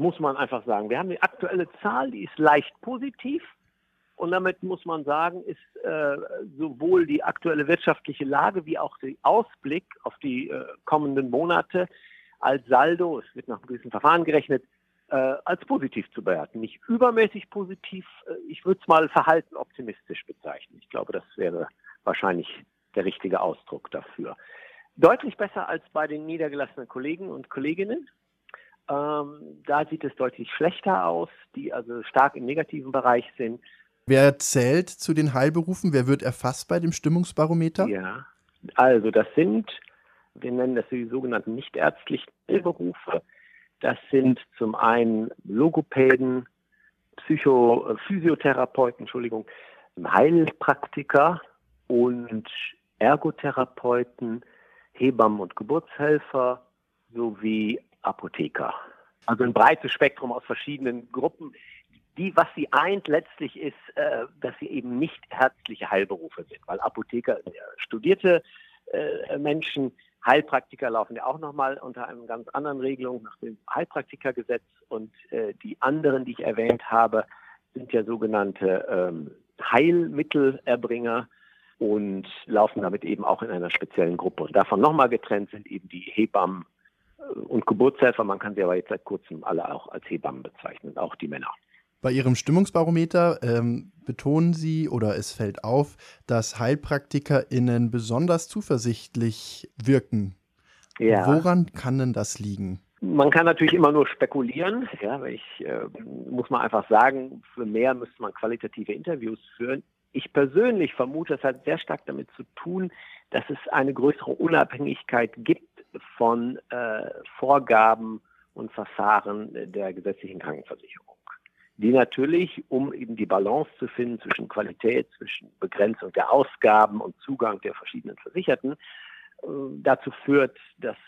muss man einfach sagen. Wir haben die aktuelle Zahl, die ist leicht positiv. Und damit muss man sagen, ist äh, sowohl die aktuelle wirtschaftliche Lage wie auch der Ausblick auf die äh, kommenden Monate als Saldo, es wird nach einem gewissen Verfahren gerechnet, äh, als positiv zu bewerten. Nicht übermäßig positiv, äh, ich würde es mal verhalten optimistisch bezeichnen. Ich glaube, das wäre wahrscheinlich der richtige Ausdruck dafür. Deutlich besser als bei den niedergelassenen Kollegen und Kolleginnen. Ähm, da sieht es deutlich schlechter aus, die also stark im negativen Bereich sind. Wer zählt zu den Heilberufen? Wer wird erfasst bei dem Stimmungsbarometer? Ja, also das sind, wir nennen das die sogenannten nichtärztlichen Heilberufe. Das sind zum einen Logopäden, Psycho, äh, Physiotherapeuten, Entschuldigung, Heilpraktiker und Ergotherapeuten, Hebammen und Geburtshelfer sowie Apotheker. Also ein breites Spektrum aus verschiedenen Gruppen die, was sie eint, letztlich ist, äh, dass sie eben nicht ärztliche Heilberufe sind, weil Apotheker ja studierte äh, Menschen, Heilpraktiker laufen ja auch nochmal unter einem ganz anderen Regelung nach dem Heilpraktikergesetz und äh, die anderen, die ich erwähnt habe, sind ja sogenannte ähm, Heilmittelerbringer und laufen damit eben auch in einer speziellen Gruppe. Und davon nochmal getrennt sind eben die Hebammen äh, und Geburtshelfer. Man kann sie aber jetzt seit kurzem alle auch als Hebammen bezeichnen, auch die Männer. Bei Ihrem Stimmungsbarometer ähm, betonen Sie oder es fällt auf, dass HeilpraktikerInnen besonders zuversichtlich wirken. Ja. Woran kann denn das liegen? Man kann natürlich immer nur spekulieren. Ja, ich äh, muss man einfach sagen, für mehr müsste man qualitative Interviews führen. Ich persönlich vermute, es hat sehr stark damit zu tun, dass es eine größere Unabhängigkeit gibt von äh, Vorgaben und Verfahren der gesetzlichen Krankenversicherung die natürlich, um eben die Balance zu finden zwischen Qualität, zwischen Begrenzung der Ausgaben und Zugang der verschiedenen Versicherten, äh, dazu führt, dass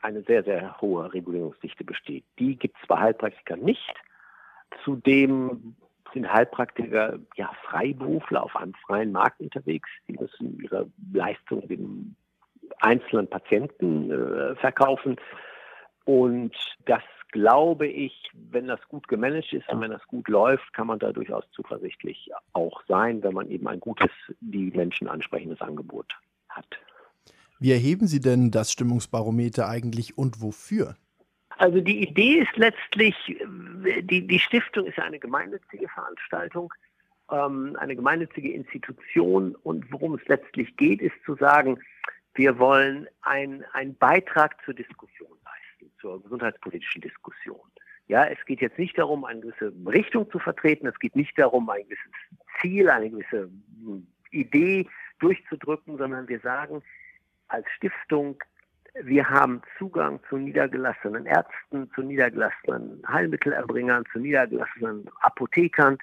eine sehr, sehr hohe Regulierungsdichte besteht. Die gibt es bei Heilpraktikern nicht. Zudem sind Heilpraktiker ja Freiberufler auf einem freien Markt unterwegs. Die müssen ihre Leistung dem einzelnen Patienten äh, verkaufen. Und das glaube ich, wenn das gut gemanagt ist und wenn das gut läuft, kann man da durchaus zuversichtlich auch sein, wenn man eben ein gutes, die Menschen ansprechendes Angebot hat. Wie erheben Sie denn das Stimmungsbarometer eigentlich und wofür? Also die Idee ist letztlich, die, die Stiftung ist eine gemeinnützige Veranstaltung, ähm, eine gemeinnützige Institution und worum es letztlich geht, ist zu sagen, wir wollen einen Beitrag zur Diskussion zur gesundheitspolitischen Diskussion. Ja, es geht jetzt nicht darum, eine gewisse Richtung zu vertreten. Es geht nicht darum, ein gewisses Ziel, eine gewisse hm, Idee durchzudrücken, sondern wir sagen als Stiftung, wir haben Zugang zu niedergelassenen Ärzten, zu niedergelassenen Heilmittelerbringern, zu niedergelassenen Apothekern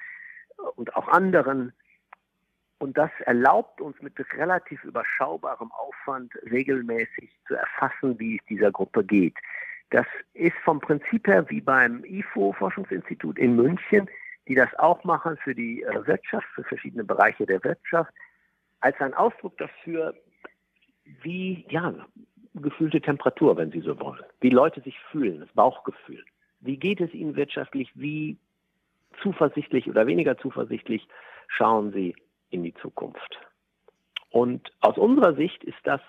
und auch anderen. Und das erlaubt uns mit relativ überschaubarem Aufwand regelmäßig zu erfassen, wie es dieser Gruppe geht. Das ist vom Prinzip her wie beim IFO-Forschungsinstitut in München, die das auch machen für die äh, Wirtschaft, für verschiedene Bereiche der Wirtschaft, als ein Ausdruck dafür, wie, ja, gefühlte Temperatur, wenn Sie so wollen, wie Leute sich fühlen, das Bauchgefühl. Wie geht es ihnen wirtschaftlich? Wie zuversichtlich oder weniger zuversichtlich schauen sie in die Zukunft? Und aus unserer Sicht ist das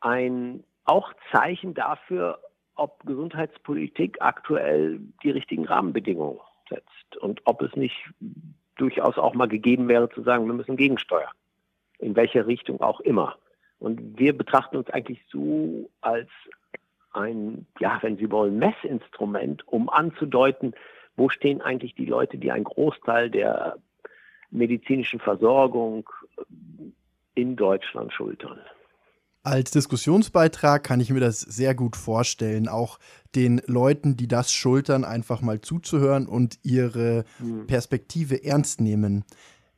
ein auch Zeichen dafür, ob Gesundheitspolitik aktuell die richtigen Rahmenbedingungen setzt und ob es nicht durchaus auch mal gegeben wäre zu sagen, wir müssen gegensteuern. In welcher Richtung auch immer. Und wir betrachten uns eigentlich so als ein, ja, wenn Sie wollen, Messinstrument, um anzudeuten, wo stehen eigentlich die Leute, die einen Großteil der medizinischen Versorgung in Deutschland schultern. Als Diskussionsbeitrag kann ich mir das sehr gut vorstellen, auch den Leuten, die das schultern, einfach mal zuzuhören und ihre hm. Perspektive ernst nehmen.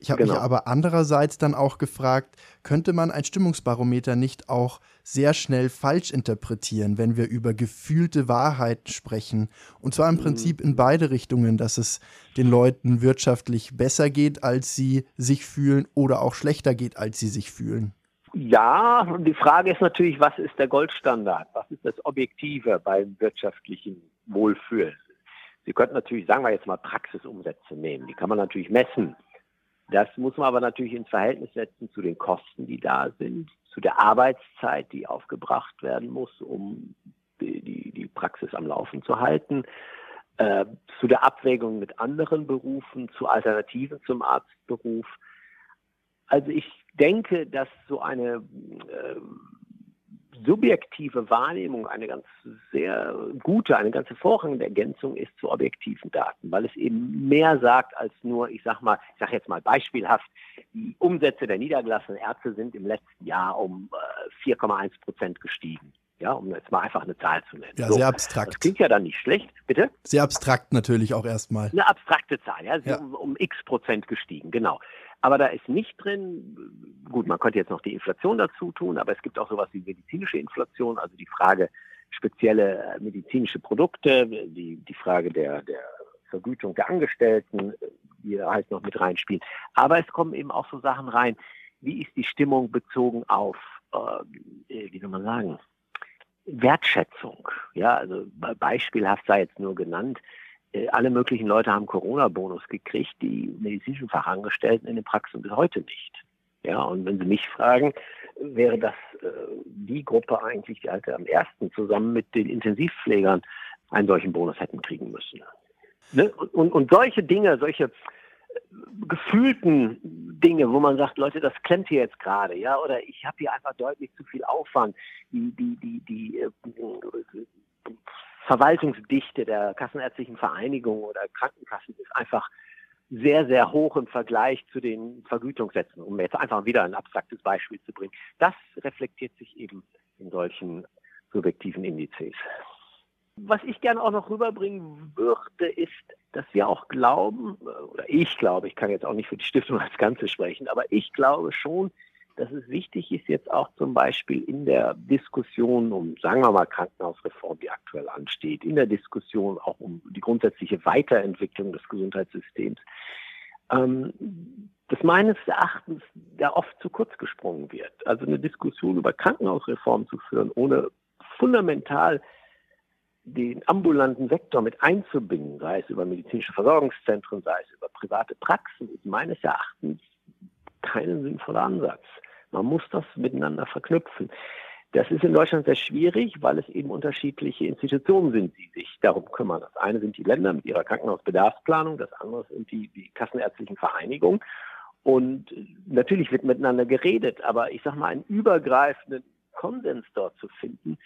Ich habe genau. mich aber andererseits dann auch gefragt, könnte man ein Stimmungsbarometer nicht auch sehr schnell falsch interpretieren, wenn wir über gefühlte Wahrheit sprechen? Und zwar im hm. Prinzip in beide Richtungen, dass es den Leuten wirtschaftlich besser geht, als sie sich fühlen oder auch schlechter geht, als sie sich fühlen. Ja, die Frage ist natürlich, was ist der Goldstandard? Was ist das Objektive beim wirtschaftlichen Wohlfühlen? Sie könnten natürlich, sagen wir jetzt mal, Praxisumsätze nehmen. Die kann man natürlich messen. Das muss man aber natürlich ins Verhältnis setzen zu den Kosten, die da sind, zu der Arbeitszeit, die aufgebracht werden muss, um die, die, die Praxis am Laufen zu halten, äh, zu der Abwägung mit anderen Berufen, zu Alternativen zum Arztberuf. Also ich denke, dass so eine äh, subjektive Wahrnehmung eine ganz sehr gute, eine ganz hervorragende Ergänzung ist zu objektiven Daten, weil es eben mehr sagt als nur, ich sag mal, ich sage jetzt mal beispielhaft, die Umsätze der niedergelassenen Ärzte sind im letzten Jahr um äh, 4,1 Prozent gestiegen. Ja, um jetzt mal einfach eine Zahl zu nennen. Ja, so, sehr abstrakt. Das klingt ja dann nicht schlecht, bitte? Sehr abstrakt natürlich auch erstmal. Eine abstrakte Zahl, ja, ja. Um, um x Prozent gestiegen, genau. Aber da ist nicht drin, gut, man könnte jetzt noch die Inflation dazu tun, aber es gibt auch sowas wie medizinische Inflation, also die Frage spezielle äh, medizinische Produkte, die, die Frage der, der Vergütung der Angestellten, die da halt noch mit reinspielen. Aber es kommen eben auch so Sachen rein, wie ist die Stimmung bezogen auf, äh, wie soll man sagen, Wertschätzung. Ja, also beispielhaft sei jetzt nur genannt, äh, alle möglichen Leute haben Corona-Bonus gekriegt, die medizinischen Fachangestellten in den Praxen bis heute nicht. Ja, und wenn Sie mich fragen, wäre das äh, die Gruppe eigentlich, die halt am ersten zusammen mit den Intensivpflegern einen solchen Bonus hätten kriegen müssen. Ne? Und, und, und solche Dinge, solche gefühlten Dinge, wo man sagt, Leute, das klemmt hier jetzt gerade, ja, oder ich habe hier einfach deutlich zu viel Aufwand. Die, die, die, die äh, Verwaltungsdichte der Kassenärztlichen Vereinigung oder Krankenkassen ist einfach sehr, sehr hoch im Vergleich zu den Vergütungssätzen, um jetzt einfach wieder ein abstraktes Beispiel zu bringen. Das reflektiert sich eben in solchen subjektiven Indizes. Was ich gerne auch noch rüberbringen würde, ist, dass wir auch glauben, oder ich glaube, ich kann jetzt auch nicht für die Stiftung als Ganze sprechen, aber ich glaube schon, dass es wichtig ist, jetzt auch zum Beispiel in der Diskussion um, sagen wir mal, Krankenhausreform, die aktuell ansteht, in der Diskussion auch um die grundsätzliche Weiterentwicklung des Gesundheitssystems, ähm, dass meines Erachtens da oft zu kurz gesprungen wird. Also eine Diskussion über Krankenhausreform zu führen, ohne fundamental den ambulanten Sektor mit einzubinden, sei es über medizinische Versorgungszentren, sei es über private Praxen, ist meines Erachtens kein sinnvoller Ansatz. Man muss das miteinander verknüpfen. Das ist in Deutschland sehr schwierig, weil es eben unterschiedliche Institutionen sind, die sich darum kümmern. Das eine sind die Länder mit ihrer Krankenhausbedarfsplanung, das andere sind die, die kassenärztlichen Vereinigungen. Und natürlich wird miteinander geredet, aber ich sage mal, einen übergreifenden Konsens dort zu finden,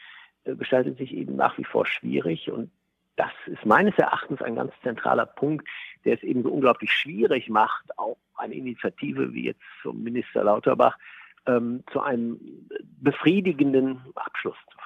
gestaltet sich eben nach wie vor schwierig. Und das ist meines Erachtens ein ganz zentraler Punkt, der es eben so unglaublich schwierig macht, auch eine Initiative wie jetzt zum Minister Lauterbach ähm, zu einem befriedigenden Abschluss zu führen.